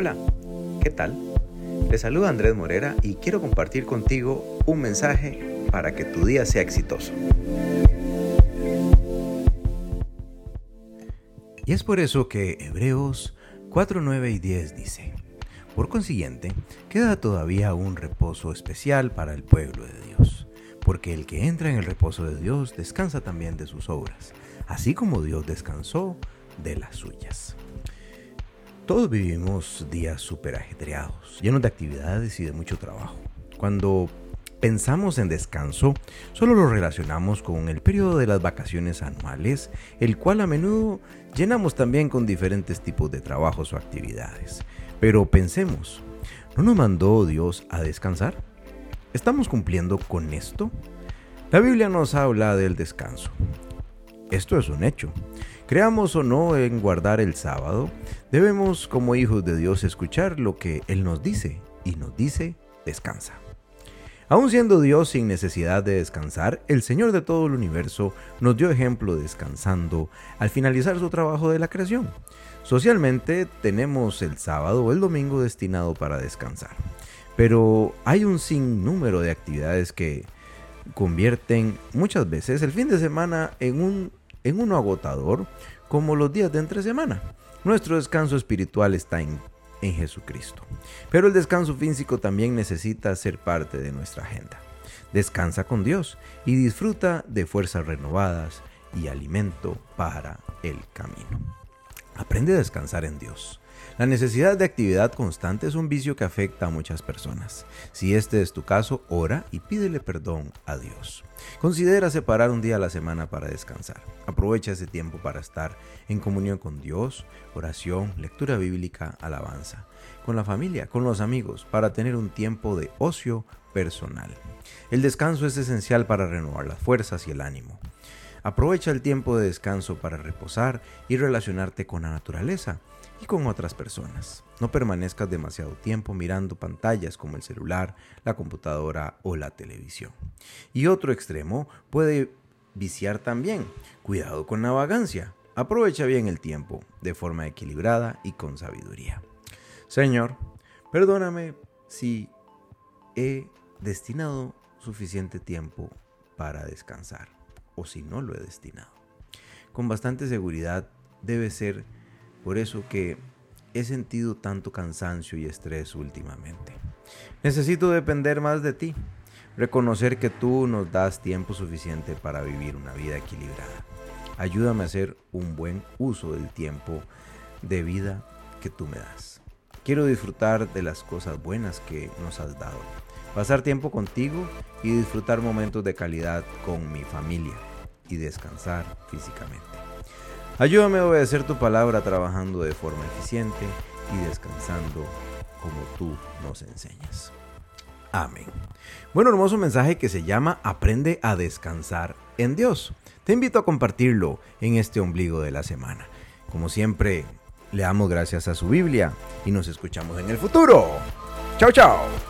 Hola, ¿qué tal? Te saluda Andrés Morera y quiero compartir contigo un mensaje para que tu día sea exitoso. Y es por eso que Hebreos 4, 9 y 10 dice, por consiguiente, queda todavía un reposo especial para el pueblo de Dios, porque el que entra en el reposo de Dios descansa también de sus obras, así como Dios descansó de las suyas. Todos vivimos días súper ajetreados, llenos de actividades y de mucho trabajo. Cuando pensamos en descanso, solo lo relacionamos con el periodo de las vacaciones anuales, el cual a menudo llenamos también con diferentes tipos de trabajos o actividades. Pero pensemos, ¿no nos mandó Dios a descansar? ¿Estamos cumpliendo con esto? La Biblia nos habla del descanso. Esto es un hecho. Creamos o no en guardar el sábado, debemos como hijos de Dios escuchar lo que Él nos dice y nos dice, descansa. Aun siendo Dios sin necesidad de descansar, el Señor de todo el universo nos dio ejemplo descansando al finalizar su trabajo de la creación. Socialmente tenemos el sábado o el domingo destinado para descansar, pero hay un sinnúmero de actividades que convierten muchas veces el fin de semana en, un, en uno agotador como los días de entre semana. Nuestro descanso espiritual está en en Jesucristo. Pero el descanso físico también necesita ser parte de nuestra agenda. Descansa con Dios y disfruta de fuerzas renovadas y alimento para el camino. Aprende a descansar en Dios. La necesidad de actividad constante es un vicio que afecta a muchas personas. Si este es tu caso, ora y pídele perdón a Dios. Considera separar un día a la semana para descansar. Aprovecha ese tiempo para estar en comunión con Dios, oración, lectura bíblica, alabanza, con la familia, con los amigos, para tener un tiempo de ocio personal. El descanso es esencial para renovar las fuerzas y el ánimo. Aprovecha el tiempo de descanso para reposar y relacionarte con la naturaleza y con otras personas. No permanezcas demasiado tiempo mirando pantallas como el celular, la computadora o la televisión. Y otro extremo puede viciar también. Cuidado con la vagancia. Aprovecha bien el tiempo de forma equilibrada y con sabiduría. Señor, perdóname si he destinado suficiente tiempo para descansar o si no lo he destinado. Con bastante seguridad debe ser por eso que he sentido tanto cansancio y estrés últimamente. Necesito depender más de ti, reconocer que tú nos das tiempo suficiente para vivir una vida equilibrada. Ayúdame a hacer un buen uso del tiempo de vida que tú me das. Quiero disfrutar de las cosas buenas que nos has dado, pasar tiempo contigo y disfrutar momentos de calidad con mi familia y descansar físicamente. Ayúdame a obedecer tu palabra trabajando de forma eficiente y descansando como tú nos enseñas. Amén. Bueno, hermoso mensaje que se llama Aprende a descansar en Dios. Te invito a compartirlo en este ombligo de la semana. Como siempre, le damos gracias a su Biblia y nos escuchamos en el futuro. Chao, chao.